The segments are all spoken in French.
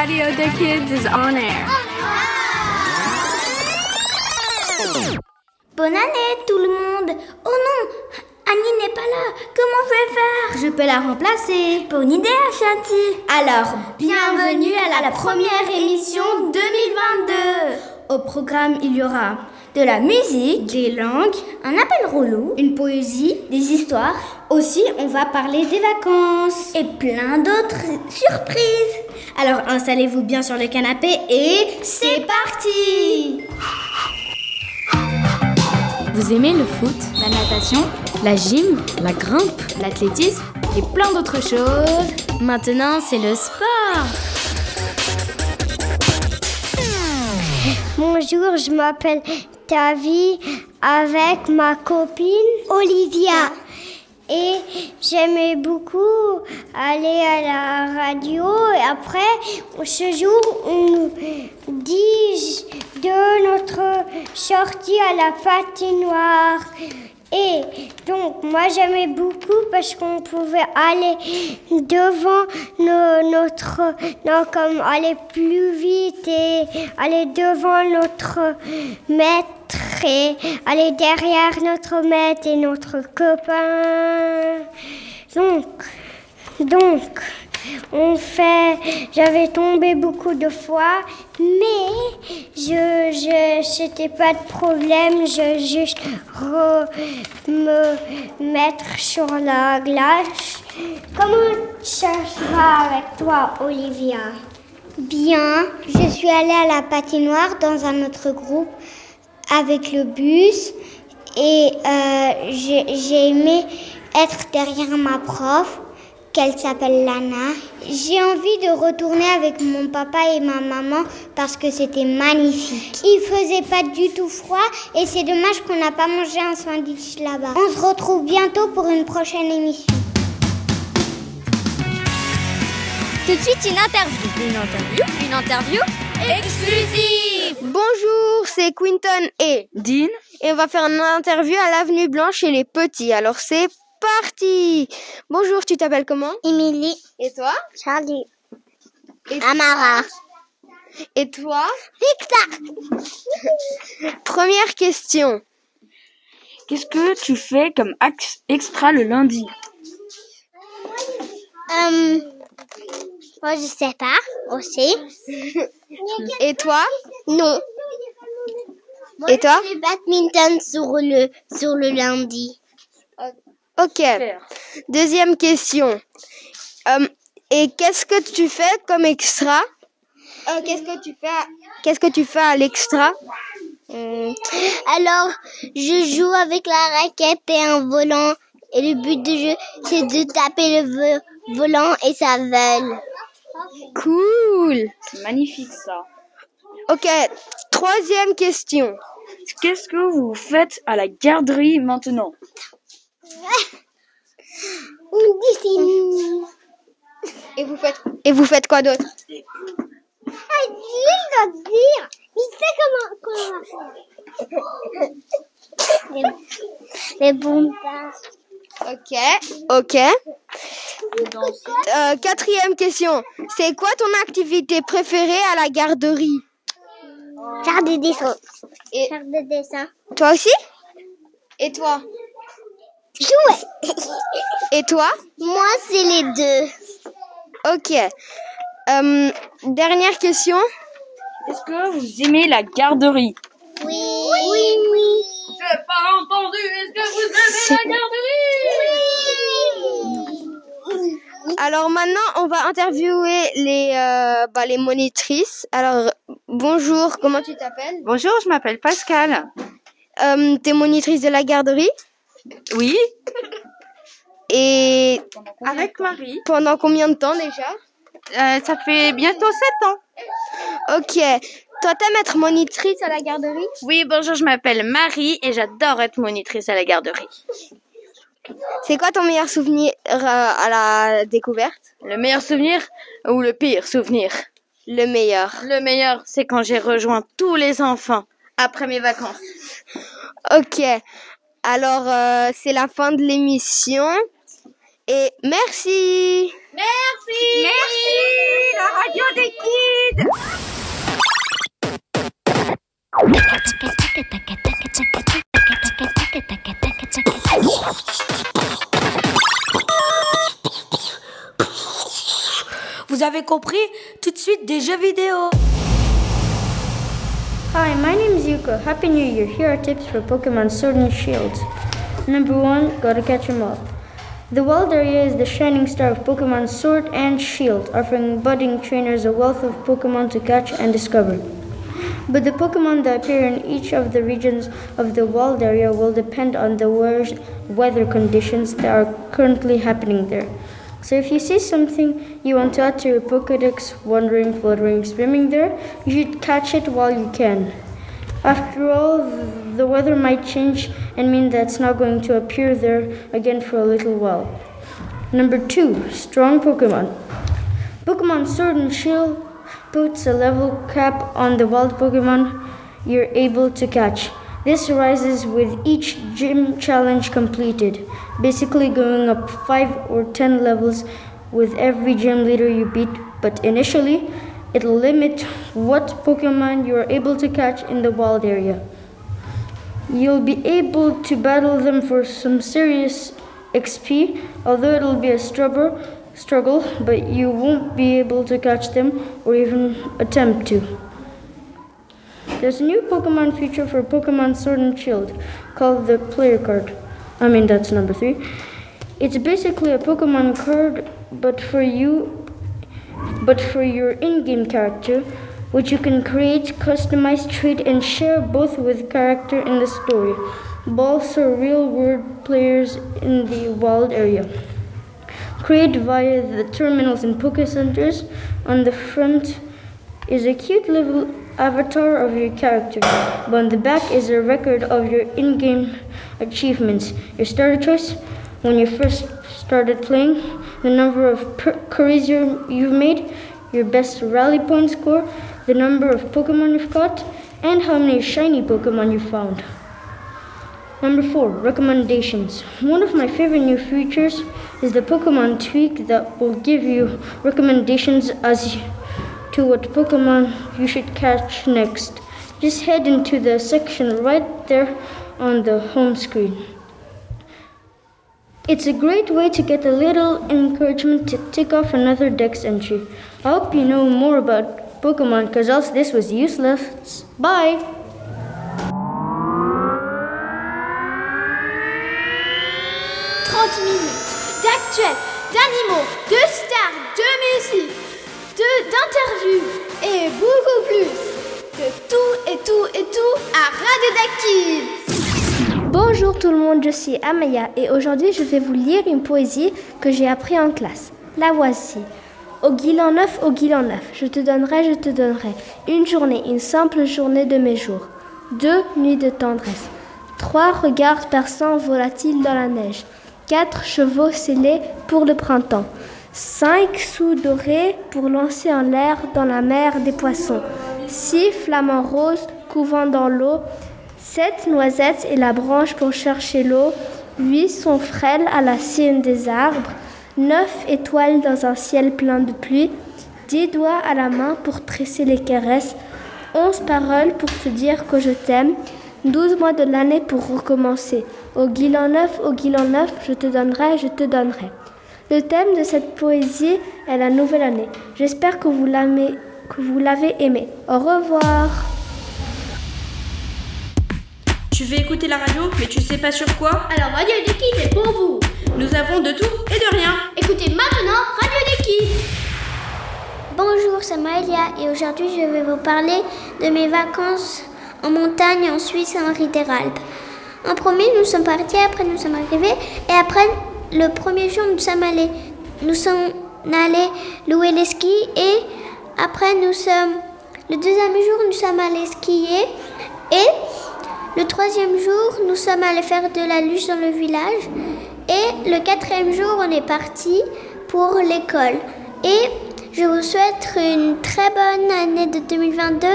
Radio the Kids is on air. Bonne année tout le monde Oh non Annie n'est pas là Comment je vais faire? Je peux la remplacer. Bonne idée Ashanti Alors, bienvenue à la première émission 2022. Au programme, il y aura de la musique, des langues, un appel relou, une poésie, des histoires. Aussi, on va parler des vacances. Et plein d'autres surprises. Alors installez-vous bien sur le canapé et c'est parti Vous aimez le foot, la natation, la gym, la grimpe, l'athlétisme et plein d'autres choses Maintenant, c'est le sport. Bonjour, je m'appelle Tavi avec ma copine Olivia. Et j'aimais beaucoup aller à la radio. Et après, ce jour, on nous dit de notre sortie à la patinoire. Et donc, moi j'aimais beaucoup parce qu'on pouvait aller devant notre. Non, comme aller plus vite et aller devant notre maître et aller derrière notre maître et notre copain. Donc, donc, on fait. J'avais tombé beaucoup de fois, mais je, je, c'était pas de problème. Je juste me mettre sur la glace. Comment ça va avec toi, Olivia? Bien. Je suis allée à la patinoire dans un autre groupe avec le bus et euh, j'ai aimé être derrière ma prof qu'elle s'appelle Lana. J'ai envie de retourner avec mon papa et ma maman parce que c'était magnifique. Il faisait pas du tout froid et c'est dommage qu'on n'a pas mangé un sandwich là-bas. On se retrouve bientôt pour une prochaine émission. Tout de suite une interview. Une interview Une interview exclusive. Bonjour, c'est Quinton et Dean et on va faire une interview à l'avenue Blanche chez les petits. Alors c'est parti Bonjour, tu t'appelles comment? Émilie. Et toi? Charlie. Et Amara. Et toi? Victor. Première question. Qu'est-ce que tu fais comme extra le lundi? Euh, Moi, je sais pas aussi. Et toi? Non. Et toi? Je fais badminton sur le, sur le lundi. Ok. Deuxième question. Euh, et qu'est-ce que tu fais comme extra? Euh, Qu'est-ce que tu fais Qu'est-ce que tu fais à l'extra? Euh, Alors, je joue avec la raquette et un volant. Et le but du jeu, c'est de taper le volant et ça vole. Cool. C'est magnifique ça. Ok. Troisième question. Qu'est-ce que vous faites à la garderie maintenant? On dessine. Et vous faites Et vous faites quoi d'autre? Ah, il doit dire. Il sait comment. comment... les, les bombes. Ok. Ok. Euh, quatrième question. C'est quoi ton activité préférée à la garderie? Faire des dessins. Et Faire des dessins. Toi aussi? Et toi? Jouer. Et toi? Moi, c'est les deux. Ok. Euh, dernière question. Est-ce que vous aimez la garderie? Oui. Oui, oui. J'ai pas entendu. Est-ce que vous aimez la garderie? Oui. Alors maintenant, on va interviewer les euh, bah, les monitrices. Alors bonjour, comment tu t'appelles? Bonjour, je m'appelle Pascal. Euh, T'es monitrice de la garderie? Oui. Et avec Marie. Pendant combien de temps déjà? Euh, Ça fait bientôt 7 ans. Ok. Toi, t'aimes être monitrice à la garderie? Oui, bonjour, je m'appelle Marie et j'adore être monitrice à la garderie. C'est quoi ton meilleur souvenir euh, à la découverte? Le meilleur souvenir ou le pire souvenir? Le meilleur. Le meilleur, c'est quand j'ai rejoint tous les enfants après mes vacances. Ok. Alors, euh, c'est la fin de l'émission. Et merci. Merci. Merci La radio des kids. Vous avez compris? Tout de suite des jeux vidéo. Hi, my Happy New Year. Here are tips for Pokemon Sword and Shield. Number one, gotta catch 'em all. The wild area is the shining star of Pokemon Sword and Shield, offering budding trainers a wealth of Pokemon to catch and discover. But the Pokemon that appear in each of the regions of the wild area will depend on the worst weather conditions that are currently happening there. So if you see something you want to add to your Pokedex, wandering, fluttering, swimming there, you should catch it while you can. After all, the weather might change and mean that it's not going to appear there again for a little while. Number two, strong Pokemon. Pokemon Sword and Shield puts a level cap on the wild Pokemon you're able to catch. This rises with each gym challenge completed, basically going up 5 or 10 levels with every gym leader you beat, but initially, it'll limit what Pokemon you are able to catch in the wild area. You'll be able to battle them for some serious XP, although it'll be a struggle, struggle, but you won't be able to catch them or even attempt to. There's a new Pokemon feature for Pokemon Sword and Shield called the Player Card. I mean, that's number three. It's basically a Pokemon card, but for you, but for your in-game character, which you can create, customize, trade, and share both with character in the story, but also real-world players in the wild area. Create via the terminals and Poke Centers. On the front is a cute little avatar of your character, but on the back is a record of your in game achievements. Your starter choice when you first started playing, the number of curries you- you've made, your best rally point score, the number of Pokemon you've caught, and how many shiny Pokemon you found. Number four, recommendations. One of my favorite new features is the Pokemon tweak that will give you recommendations as to what Pokemon you should catch next. Just head into the section right there on the home screen. It's a great way to get a little encouragement to tick off another Dex entry. I hope you know more about Pokemon because else this was useless. Bye! 30 minutes d'actuels, d'animaux, de stars, de musique, d'interviews et beaucoup plus. De tout et tout et tout à Radio Kids. Bonjour tout le monde, je suis Amaya et aujourd'hui je vais vous lire une poésie que j'ai appris en classe. La voici. Au guilan neuf, au guilan neuf, je te donnerai, je te donnerai une journée, une simple journée de mes jours. Deux nuits de tendresse. Trois regards perçants volatiles dans la neige. Quatre chevaux scellés pour le printemps. Cinq sous dorés pour lancer en l'air dans la mer des poissons. Six flamants roses couvant dans l'eau. Sept noisettes et la branche pour chercher l'eau. Huit sont frêles à la cime des arbres. Neuf étoiles dans un ciel plein de pluie. Dix doigts à la main pour tresser les caresses. Onze paroles pour te dire que je t'aime. Douze mois de l'année pour recommencer. Au guilan neuf, au guilan neuf, je te donnerai, je te donnerai. Le thème de cette poésie est la nouvelle année. J'espère que vous l'avez, aimé. Au revoir. Tu veux écouter la radio, mais tu sais pas sur quoi Alors Radio des Kids est pour vous. Nous avons de tout et de rien. Écoutez maintenant Radio des Kids. Bonjour, c'est Maëlia et aujourd'hui je vais vous parler de mes vacances en montagne en Suisse et en Riteralp. En premier, nous sommes partis, après nous sommes arrivés et après le premier jour, nous sommes allés, nous sommes allés louer les skis et après nous sommes, le deuxième jour, nous sommes allés skier et le troisième jour, nous sommes allés faire de la luge dans le village et le quatrième jour, on est parti pour l'école. Et je vous souhaite une très bonne année de 2022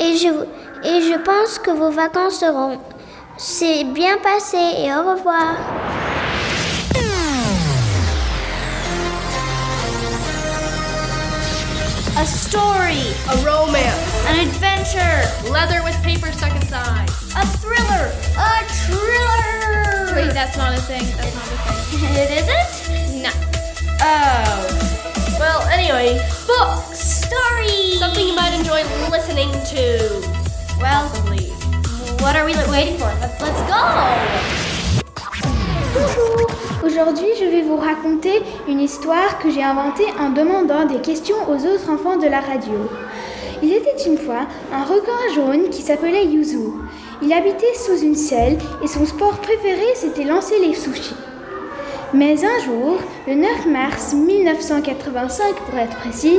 et je, pense que vos vacances seront c'est bien passé et au revoir. story, a romance, an adventure, leather with paper stuck inside, a thriller, a thriller. Wait, that's not a thing. That's not a thing. it isn't? No. Oh. Well, anyway, books, stories, something you might enjoy listening to. Well, Possibly. what are we waiting for? Let's, let's go. Bonjour Aujourd'hui, je vais vous raconter une histoire que j'ai inventée en demandant des questions aux autres enfants de la radio. Il était une fois un requin jaune qui s'appelait Yuzu. Il habitait sous une selle et son sport préféré c'était lancer les sushis. Mais un jour, le 9 mars 1985 pour être précis,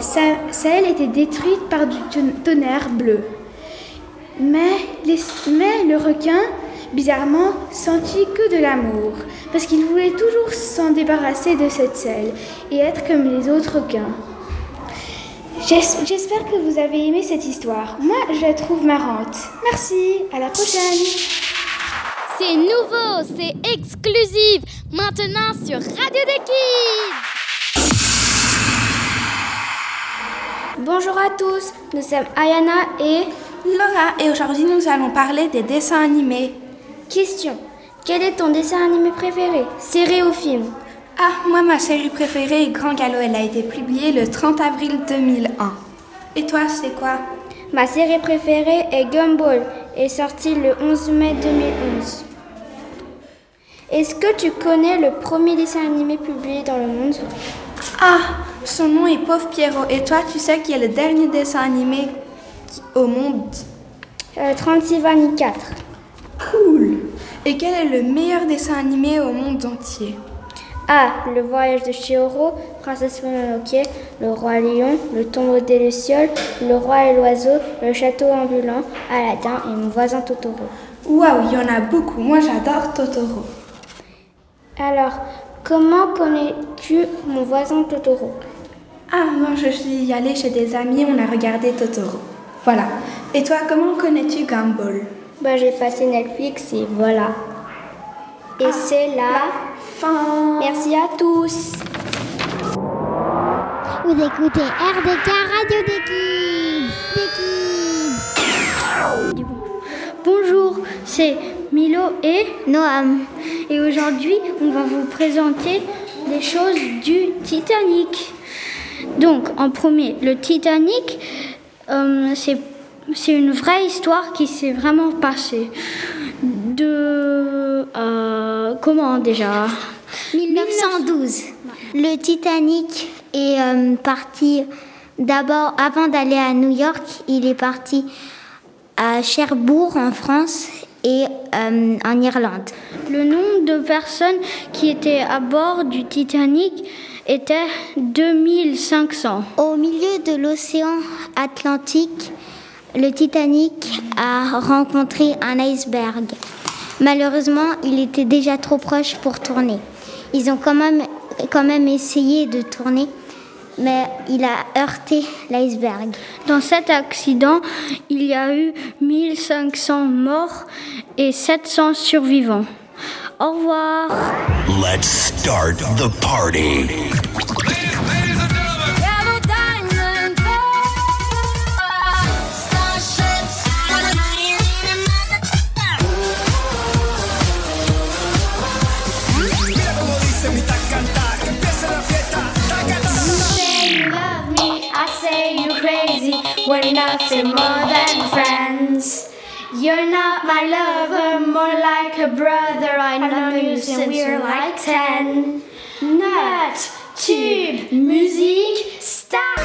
sa selle était détruite par du tonnerre bleu. Mais, mais le requin, bizarrement, sentit que de l'amour, parce qu'il voulait toujours s'en débarrasser de cette selle et être comme les autres requins. J'es- J'espère que vous avez aimé cette histoire. Moi, je la trouve marrante. Merci, à la prochaine. C'est nouveau, c'est exclusif. Maintenant sur Radio des Kids. Bonjour à tous, nous sommes Ayana et Laura et aujourd'hui nous allons parler des dessins animés. Question. Quel est ton dessin animé préféré Série ou film? Ah, moi ma série préférée est Grand Galop, elle a été publiée le 30 avril 2001. Et toi, c'est quoi? Ma série préférée est Gumball et sortie le 11 mai 2011. Est-ce que tu connais le premier dessin animé publié dans le monde? Ah, son nom est Pauvre Pierrot. Et toi, tu sais qui est le dernier dessin animé au monde? Euh, 3624. Cool Et quel est le meilleur dessin animé au monde entier? A. Le voyage de Chihiro, Princesse Mononoke, Le roi lion, Le tombeau des lucioles, Le roi et l'oiseau, Le château ambulant, Aladdin et Mon voisin Totoro. Waouh, il y en a beaucoup. Moi, j'adore Totoro. Alors, comment connais-tu Mon voisin Totoro? Ah, moi, je suis allée chez des amis, on a regardé Totoro. Voilà. Et toi, comment connais-tu Gumball? Bah, J'ai passé Netflix et voilà. Et c'est la fin. Merci à tous. Vous écoutez RDK Radio des Kids. Des Kids. Bonjour, c'est Milo et Noam. Et aujourd'hui, on va vous présenter des choses du Titanic. Donc, en premier, le Titanic, euh, c'est c'est une vraie histoire qui s'est vraiment passée. De. Comment déjà 1912. Le Titanic est euh, parti d'abord, avant d'aller à New York, il est parti à Cherbourg en France et euh, en Irlande. Le nombre de personnes qui étaient à bord du Titanic était 2500. Au milieu de l'océan Atlantique, le Titanic a rencontré un iceberg. Malheureusement, il était déjà trop proche pour tourner. Ils ont quand même, quand même essayé de tourner, mais il a heurté l'iceberg. Dans cet accident, il y a eu 1500 morts et 700 survivants. Au revoir. Let's start the party. We're nothing more than friends. You're not my lover, more like a brother. I know you since we're like ten. Note, tube, musique, start.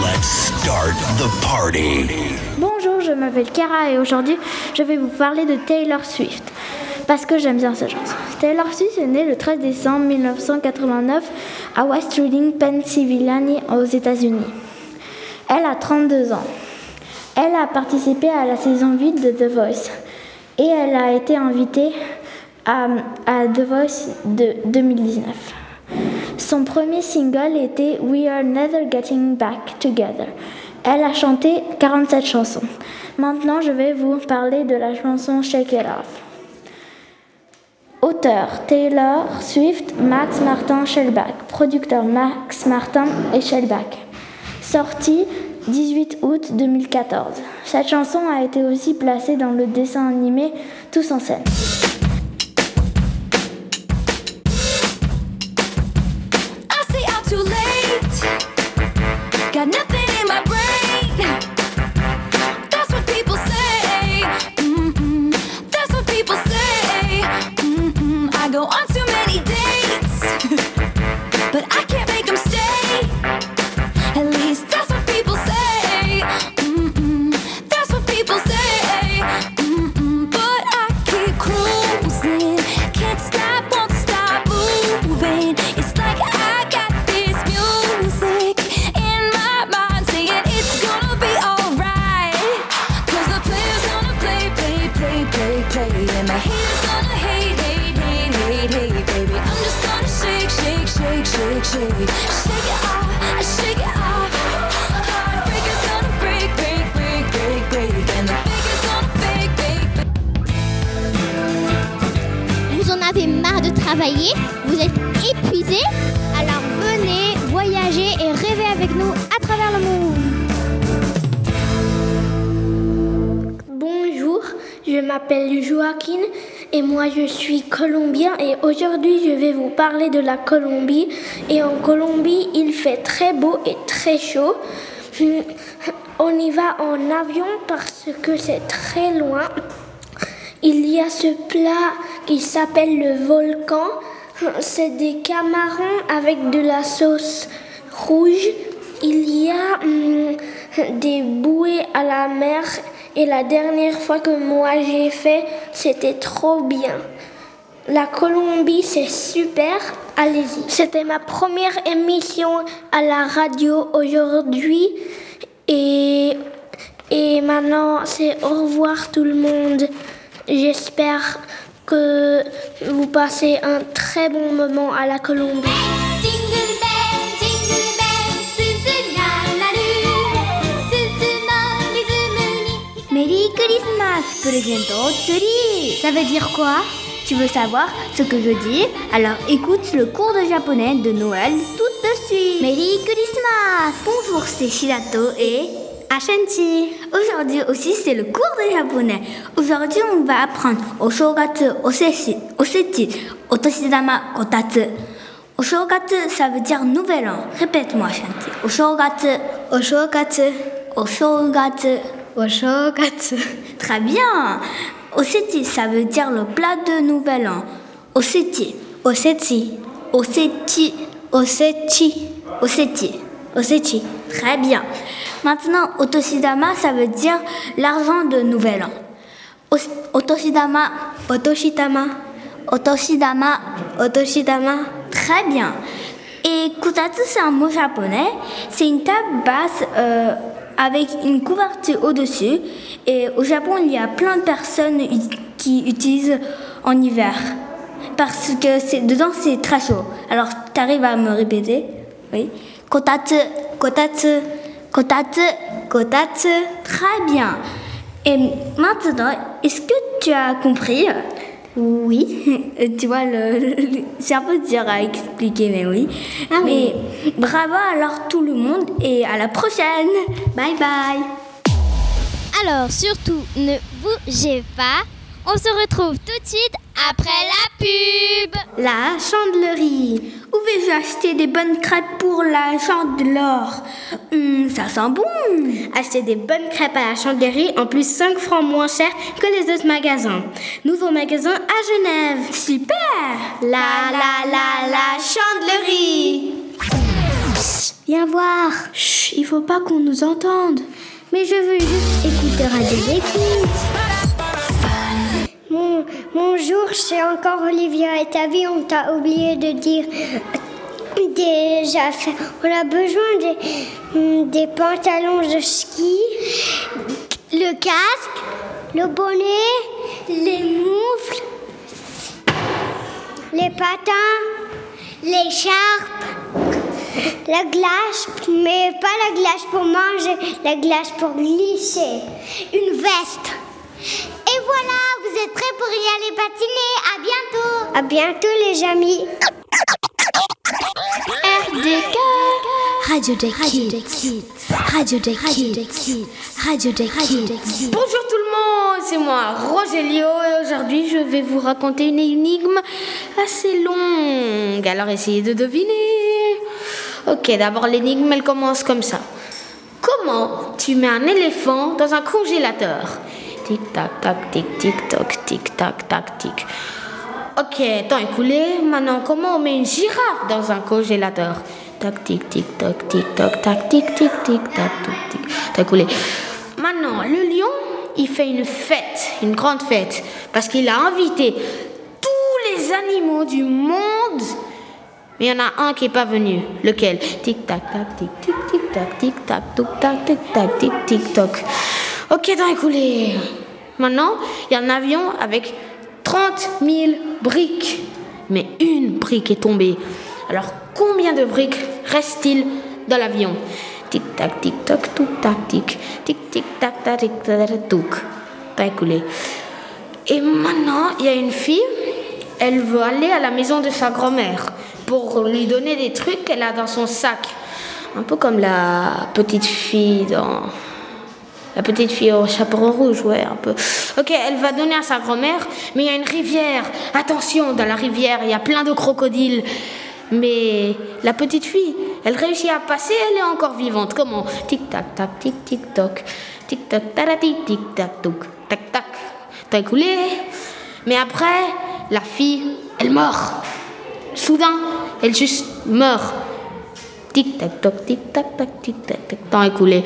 Let's start the party. Bonjour, je m'appelle Kara et aujourd'hui je vais vous parler de Taylor Swift parce que j'aime bien cette chanson. Taylor Swift est née le 13 décembre 1989 à West Reading, Pennsylvanie, aux États-Unis. Elle a 32 ans. Elle a participé à la saison 8 de The Voice et elle a été invitée à, à The Voice de 2019. Son premier single était We Are Never Getting Back Together. Elle a chanté 47 chansons. Maintenant, je vais vous parler de la chanson Shake It Off. Auteur Taylor Swift, Max Martin Shellback. Producteur Max Martin et Shellback. Sortie 18 août 2014. Cette chanson a été aussi placée dans le dessin animé Tous en scène. Vous êtes épuisé Alors venez voyager et rêver avec nous à travers le monde. Bonjour, je m'appelle Joaquin et moi je suis colombien et aujourd'hui je vais vous parler de la Colombie. Et en Colombie, il fait très beau et très chaud. On y va en avion parce que c'est très loin. Il y a ce plat qui s'appelle le volcan. C'est des camarons avec de la sauce rouge. Il y a hum, des bouées à la mer et la dernière fois que moi j'ai fait, c'était trop bien. La Colombie, c'est super. Allez-y. C'était ma première émission à la radio aujourd'hui. Et, et maintenant, c'est au revoir tout le monde. J'espère que vous passez un très bon moment à la Colombie. Merry Christmas, présento Tsuri. Ça veut dire quoi? Tu veux savoir ce que je dis? Alors écoute le cours de japonais de Noël tout de suite. Merry Christmas Bonjour, c'est Shirato et Ashanti. Aujourd'hui aussi, c'est le cours de japonais. Aujourd'hui, on va apprendre Oshogatsu, Oseshi, Osechi, Otoshidama, Kotatsu. Oshogatsu, ça veut dire nouvel an. Répète-moi, Ashanti. Oshogatsu. Oshogatsu. Oshogatsu. Oshogatsu. Très bien. Osechi, ça veut dire le plat de nouvel an. Osechi. Osechi. Osechi. Osechi. Osechi. Osechi. Très bien. Maintenant, Otoshidama, ça veut dire l'argent de nouvel an. Os- Otoshidama. Otoshidama. Otoshidama. Otoshidama. Très bien. Et kutatsu, c'est un mot japonais. C'est une table basse euh, avec une couverture au-dessus. Et au Japon, il y a plein de personnes qui utilisent en hiver. Parce que dedans, c'est très chaud. Alors, tu arrives à me répéter? Oui. Kotatsu. Kotatsu. Kotatsu. Kotatsu. Très bien. Et maintenant, est-ce que tu as compris? Oui. tu vois, le, le- c'est un peu dur à expliquer, mais oui. mais bravo alors tout le monde et à la prochaine. Bye bye. Alors surtout, ne bougez pas. On se retrouve tout de suite après la pub. La chandelerie. Où vais-je acheter des bonnes crêpes pour la chandeleur? Hum, Ça sent bon. Acheter des bonnes crêpes à la chandelière en plus 5 francs moins cher que les autres magasins. Nouveau magasin à Genève. Super La la la la chandelerie. Viens voir. Chut, il faut pas qu'on nous entende. Mais je veux juste écouter Radio Déclic. C'est encore Olivia et ta vie, on t'a oublié de dire des affaires. On a besoin des, des pantalons de ski, le casque, le bonnet, les moufles, les patins, l'écharpe, la glace, mais pas la glace pour manger, la glace pour glisser, une veste. Et voilà, vous êtes prêts pour y aller patiner. À bientôt. À bientôt les amis. RDK Radio des Kids. Radio des Kids. Radio des Kids. Bonjour tout le monde, c'est moi Rogelio et aujourd'hui je vais vous raconter une énigme assez longue. Alors essayez de deviner. Ok, d'abord l'énigme elle commence comme ça. Comment tu mets un éléphant dans un congélateur? Tic tac tac tic tic toc tic tac tac tic. Ok, temps écoulé. Maintenant, comment on met une girafe dans un congélateur? Tac tic tic toc tic toc tac tic tic tic tac tic tic. Temps écoulé. Maintenant, le lion, il fait une fête, une grande fête, parce qu'il a invité tous les animaux du monde. Mais il y en a un qui n'est pas venu. Lequel? Tic tac tac tic tic tic tac tic tac tic tac tic tac tic tic toc. Ok, temps écoulé. Maintenant, il y a un avion avec 30 000 briques. Mais une brique est tombée. Alors, combien de briques reste-t-il dans l'avion? Tic tac tic toc tout tac tic tic tic tac tac tic tac touc. Pas écoulé. Et maintenant, il y a une fille. Elle veut aller à la maison de sa grand-mère pour lui donner des trucs qu'elle a dans son sac. Un peu comme la petite fille dans la petite fille au chaperon rouge, ouais, un peu. Ok, elle va donner à sa grand-mère, mais il y a une rivière. Attention, dans la rivière, il y a plein de crocodiles. Mais la petite fille, elle réussit à passer, elle est encore vivante. Comment? Tic tac tac, tic tic toc, tic tac taratic, tic tac toc, tac tac. T'as écoulé? Mais après, la fille, elle meurt. Soudain, elle juste meurt. Tic tac toc, tic tac tac, tic tac tac. Temps écoulé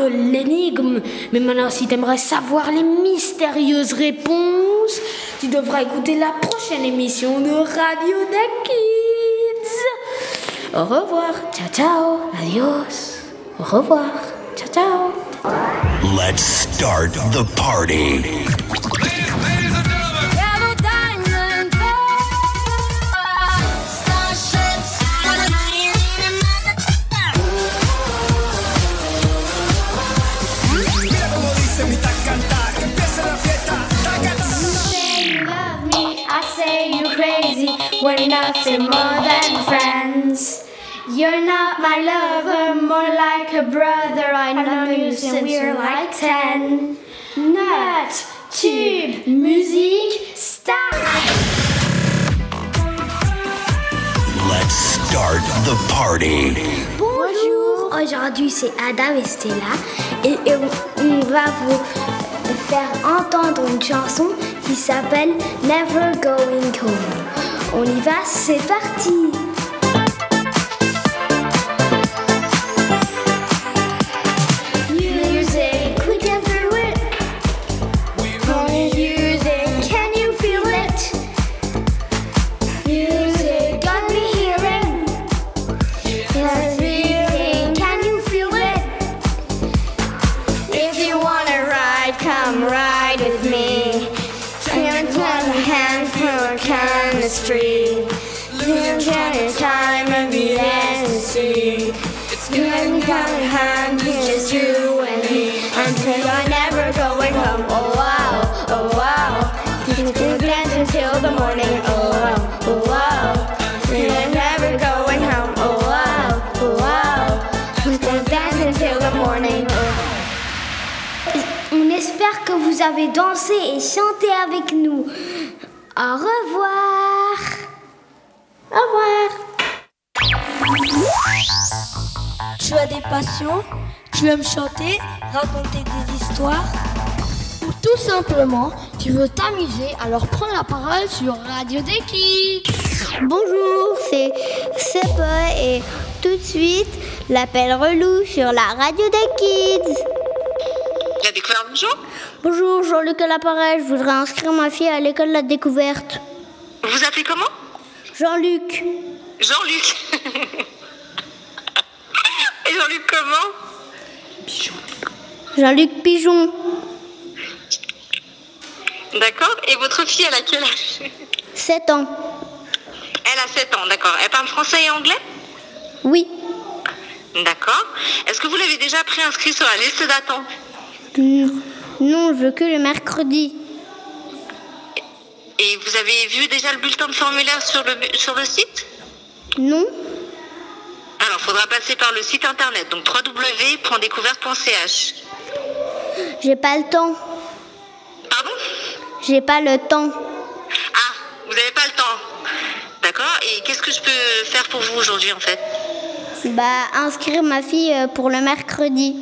l'énigme. Mais maintenant, si tu aimerais savoir les mystérieuses réponses, tu devras écouter la prochaine émission de Radio des Kids. Au revoir, ciao ciao, adios. Au revoir, ciao ciao. Let's start the party. We're nothing more than friends. You're not my lover, more like a brother. I know you since we're like ten. Nut, tube, musique, start. Let's start the party. Bonjour, aujourd'hui c'est Adam et Stella et, on va vous faire entendre une chanson qui s'appelle Never Going Home. On y va, c'est parti avez dansé et chanté avec nous. Au revoir. Au revoir. Tu as des passions Tu aimes chanter, raconter des histoires Ou tout simplement, tu veux t'amuser, alors prends la parole sur Radio des Kids. Bonjour, c'est Sepe et tout de suite l'appel relou sur la radio des kids. La découverte, bonjour? Bonjour, Jean-Luc à l'appareil, je voudrais inscrire ma fille à l'école de la découverte. Vous appelez comment? Jean-Luc. Jean-Luc. Et Jean-Luc comment? Jean-Luc Pigeon. D'accord. Et votre fille, elle a quel âge? 7 ans. Elle a 7 ans, d'accord. Elle parle français et anglais? Oui. D'accord. Est-ce que vous l'avez déjà préinscrit sur la liste d'attente? Non, je veux que le mercredi. Et vous avez vu déjà le bulletin de formulaire sur le, sur le site? Non. Alors, il faudra passer par le site internet, donc www.découverte.ch. J'ai pas le temps. Pardon? J'ai pas le temps. Vous n'avez pas le temps D'accord Et qu'est-ce que je peux faire pour vous aujourd'hui en fait? Bah, inscrire ma fille euh, pour le mercredi.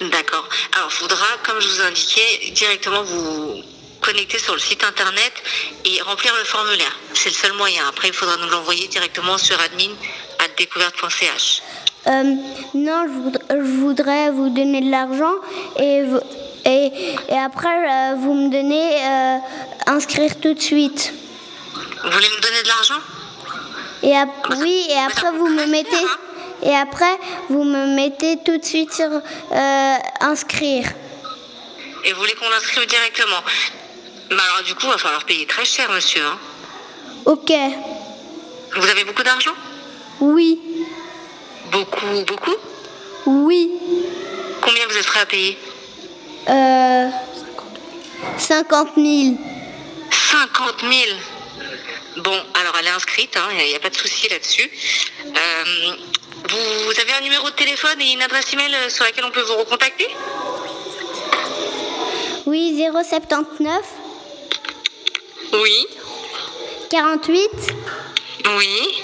D'accord. Alors, il faudra, comme je vous indiquais, directement vous connecter sur le site internet et remplir le formulaire. C'est le seul moyen. Après, il faudra nous l'envoyer directement sur admin.découverte.ch. Euh, non, je voudrais, je voudrais vous donner de l'argent et, vous- et, et après euh, vous me donnez euh, inscrire tout de suite. Vous voulez me donner de l'argent? Et oui, et après vous me mettez et après vous me mettez tout de suite sur euh, inscrire. Et vous voulez qu'on l'inscrive directement? Mais alors, du coup, il va falloir payer très cher, monsieur. hein. Ok. Vous avez beaucoup d'argent? Oui. Beaucoup, beaucoup? Oui. Combien vous êtes prêt à payer? Euh, 50 000. 50 000 Bon, alors elle est inscrite, il n'y a, pas de souci là-dessus. Euh, vous, avez un numéro de téléphone et une adresse email euh, sur laquelle on peut vous recontacter? Oui, 079 Oui. 48 Oui.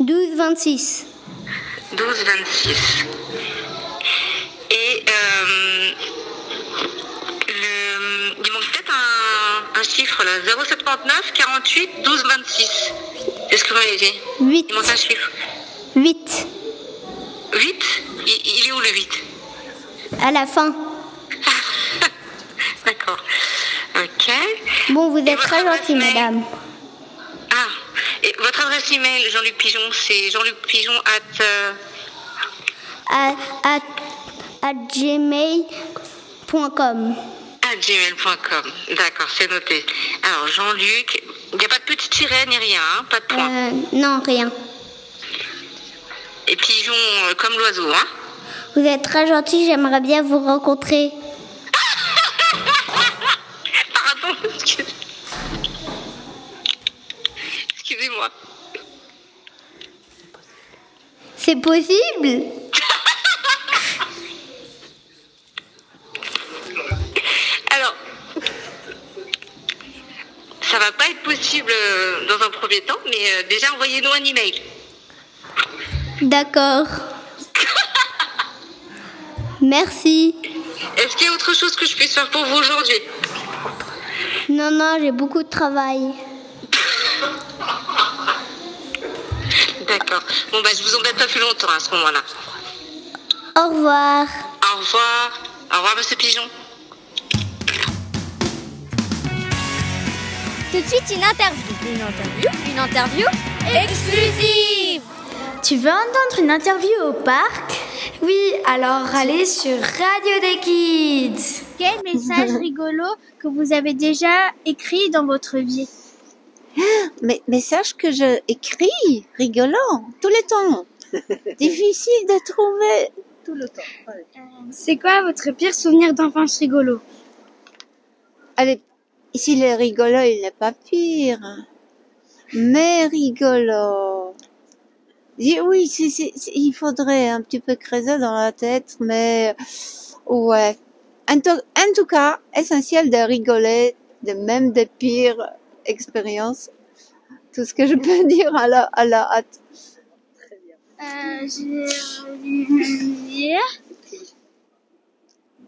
12 26. 12 26. Et euh, le, il manque peut-être un, un chiffre là, 079 48 12 26. Est-ce que vous m'avez dit 8. Il manque un chiffre. 8. 8 il, est où le 8 À la fin. D'accord. Ok. Bon, vous êtes très gentil, madame. Ah, et votre adresse email, Jean-Luc Pigeon, c'est jean-luc pigeon at... euh, à, à gmail.com. à gmail.com. D'accord, c'est noté. Alors, Jean-Luc, il n'y a pas de petit tiret ni rien, hein, pas de point. Euh, non, rien. Et pigeon euh, comme l'oiseau, hein Vous êtes très gentil, j'aimerais bien vous rencontrer. Pardon, excuse- excusez-moi. C'est possible Alors, ça va pas être possible euh, dans un premier temps, mais euh, déjà envoyez-nous un email. D'accord. Merci. Est-ce qu'il y a autre chose que je puisse faire pour vous aujourd'hui? Non, non, j'ai beaucoup de travail. D'accord. Bon, bah, je vous embête pas plus longtemps à ce moment-là. Au revoir. Au revoir. Au revoir, monsieur Pigeon. Tout de suite, une interview. Une interview? Une interview? Exclusive Tu veux entendre une interview au parc? Oui, alors allez sur Radio des Kids. Quel message rigolo que vous avez déjà écrit dans votre vie Mais message que je écris, rigolant, tout le temps. Difficile de trouver tout le temps. C'est quoi votre pire souvenir d'enfance rigolo? Allez, ici le rigolo, il n'est pas pire. Mais rigolo. Oui, il faudrait un petit peu creuser dans la tête, mais ouais. En tout, en tout cas, essentiel de rigoler, de même des pires expériences. Tout ce que je peux dire à la, à la hâte. euh, Je vais dire.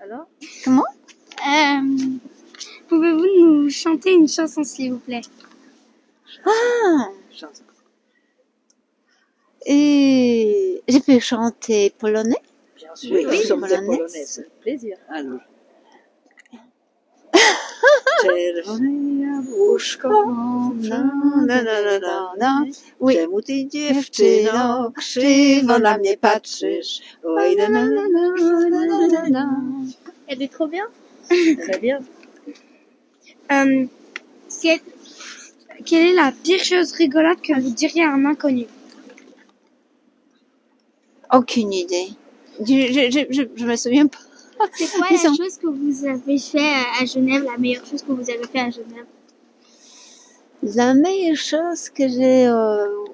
Alors? Comment? Euh, Pouvez-vous nous chanter une chanson, s'il vous plaît? Ah Et je peux chanter polonais Bien sûr, sommes des polonais. Polonaises. Plaisir. Alors. Czerwone jabłuszko, na, na, na, na, na. Oui. Czemu ty dziewczyno krzywo na mnie patrzysz? Oj, na, na, na, na, na, na, na. Elle est trop bien. Très bien. Euh, quelle, quelle est la pire chose rigolote que vous diriez à un inconnu Aucune idée. Je, je, je, je, me souviens pas. C'est quoi la chose que vous avez fait à Genève, la meilleure chose que vous avez fait à Genève? La meilleure chose que j'ai... euh,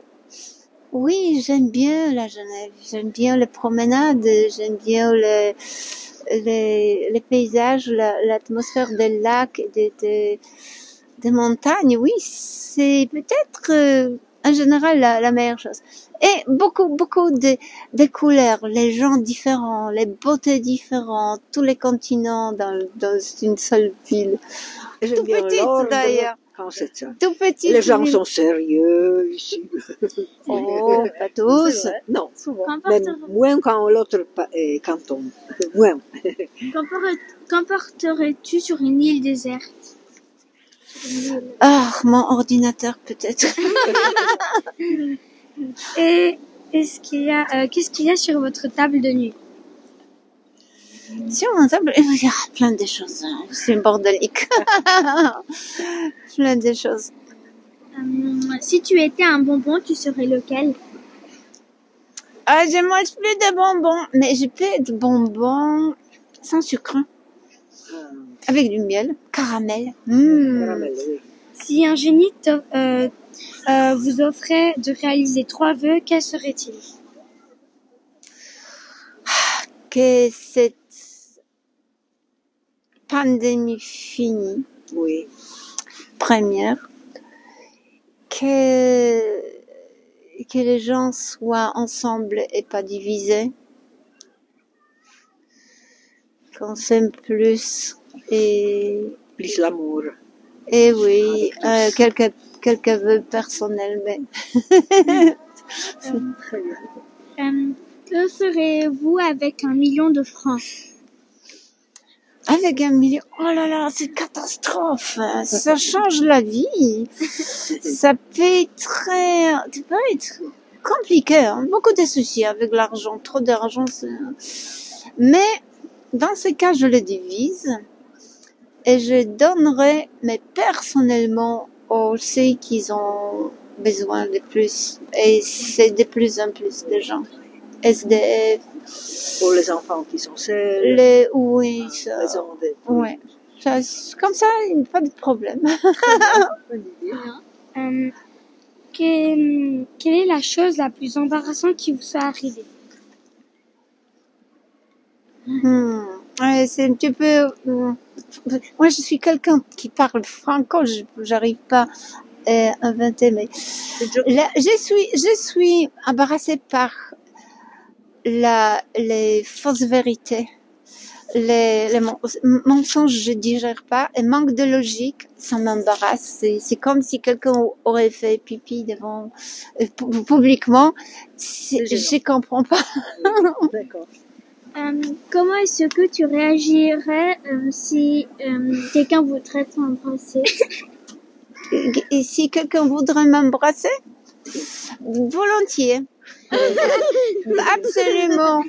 Oui, j'aime bien la Genève. J'aime bien les promenades, j'aime bien les, les, les paysages, la- l'atmosphère des lacs des, des, des montagnes. Oui, c'est peut-être euh, en général la, la meilleure chose. Et beaucoup, beaucoup de, de couleurs, les gens différents, les beautés différentes, tous les continents dans, dans une seule ville. Tout petite d'ailleurs. Quand c'est ça. Tout petit. Les gens sont sérieux ici. Oh, pas tous. Non, souvent. Même moins quand l'autre pa- euh, canton. Moins. Qu'emporterais-tu sur une île déserte? Ah, mon ordinateur peut-être. Et est-ce qu'il y a, euh, qu'est-ce qu'il y a sur votre table de nuit? Sur mon table, il y a plein de choses. hein. C'est bordélique. plein de choses. Euh, Si tu étais un bonbon, tu serais lequel? Ah, je mange plus de bonbons, mais je peux être bonbons sans sucre. Avec du miel, caramel. Mmh. Si un génie euh, euh, vous offrait de réaliser trois vœux, quels seraient-ils? Que cette pandémie finie. Oui. Première. Que, que les gens soient ensemble et pas divisés. Qu'on s'aime plus et Plus l'amour. Et oui, euh, quelques, quelques vœux personnels, mais. Euh, Que ferez-vous avec un million de francs Avec un million, oh là là, c'est une catastrophe. Ça change la vie. Ça peut être très, ça peut être compliqué. hein. Beaucoup de soucis avec l'argent. Trop d'argent. Mais, dans ce cas, je le divise. Et je donnerai, mais personnellement, aux ceux qui ont besoin de plus. Et c'est de plus en plus de gens. SDF, Pour les enfants qui sont seuls. les, oui, ça. Des- Ouais. Ça, c'est- comme ça, il n'y a pas de problème. Euh, que- Quelle est la chose la plus embarrassante qui vous soit arrivée? Hmm. Ouais, c'est un petit peu. hmm. Moi, je suis quelqu'un qui parle franco. Je j'arrive pas à inventer, mais Là, je suis, je suis embarrassée par la, les fausses vérités, les, mensonges. Je digère pas et manque de logique, ça m'embarrasse. C'est, comme si quelqu'un aurait fait pipi devant euh, pu- publiquement. Je comprends pas. D'accord. Euh, Comment est-ce que tu réagirais euh, si euh, quelqu'un voudrait t'embrasser? Et si quelqu'un voudrait m'embrasser, volontiers. Absolument.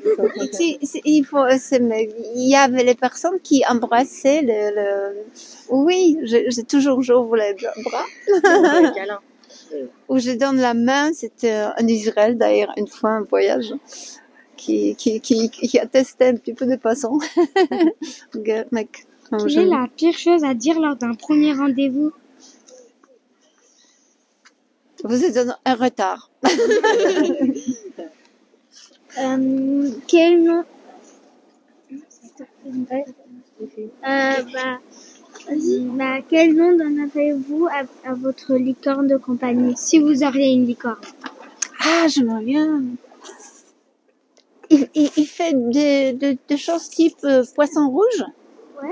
Si, si, il faut s'aimer. Il y avait les personnes qui embrassaient le, le... oui, j'ai toujours j'ouvre les bras. Ou je donne la main, c'était en Israël d'ailleurs, une fois un voyage qui, qui, qui, qui a testé un petit peu de. Gars, mec, comme Quelle je- est la pire chose à dire lors d'un premier rendez-vous Vous êtes en- en retard. Euh, quel nom euh, bah, bah, quel nom donneriez-vous à, à votre licorne de compagnie si vous auriez une licorne? Ah, je m'en viens. Il, il, il fait des, des, des choses type euh, poisson rouge. Ouais,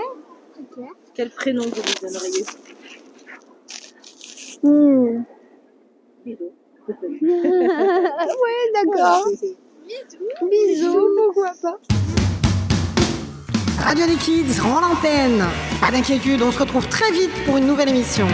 ok. Quel prénom vous lui donneriez? Hmm. ouais, d'accord. Bisous, pourquoi pas. Radio des Kids rend l'antenne. Pas d'inquiétude, on se retrouve très vite pour une nouvelle émission.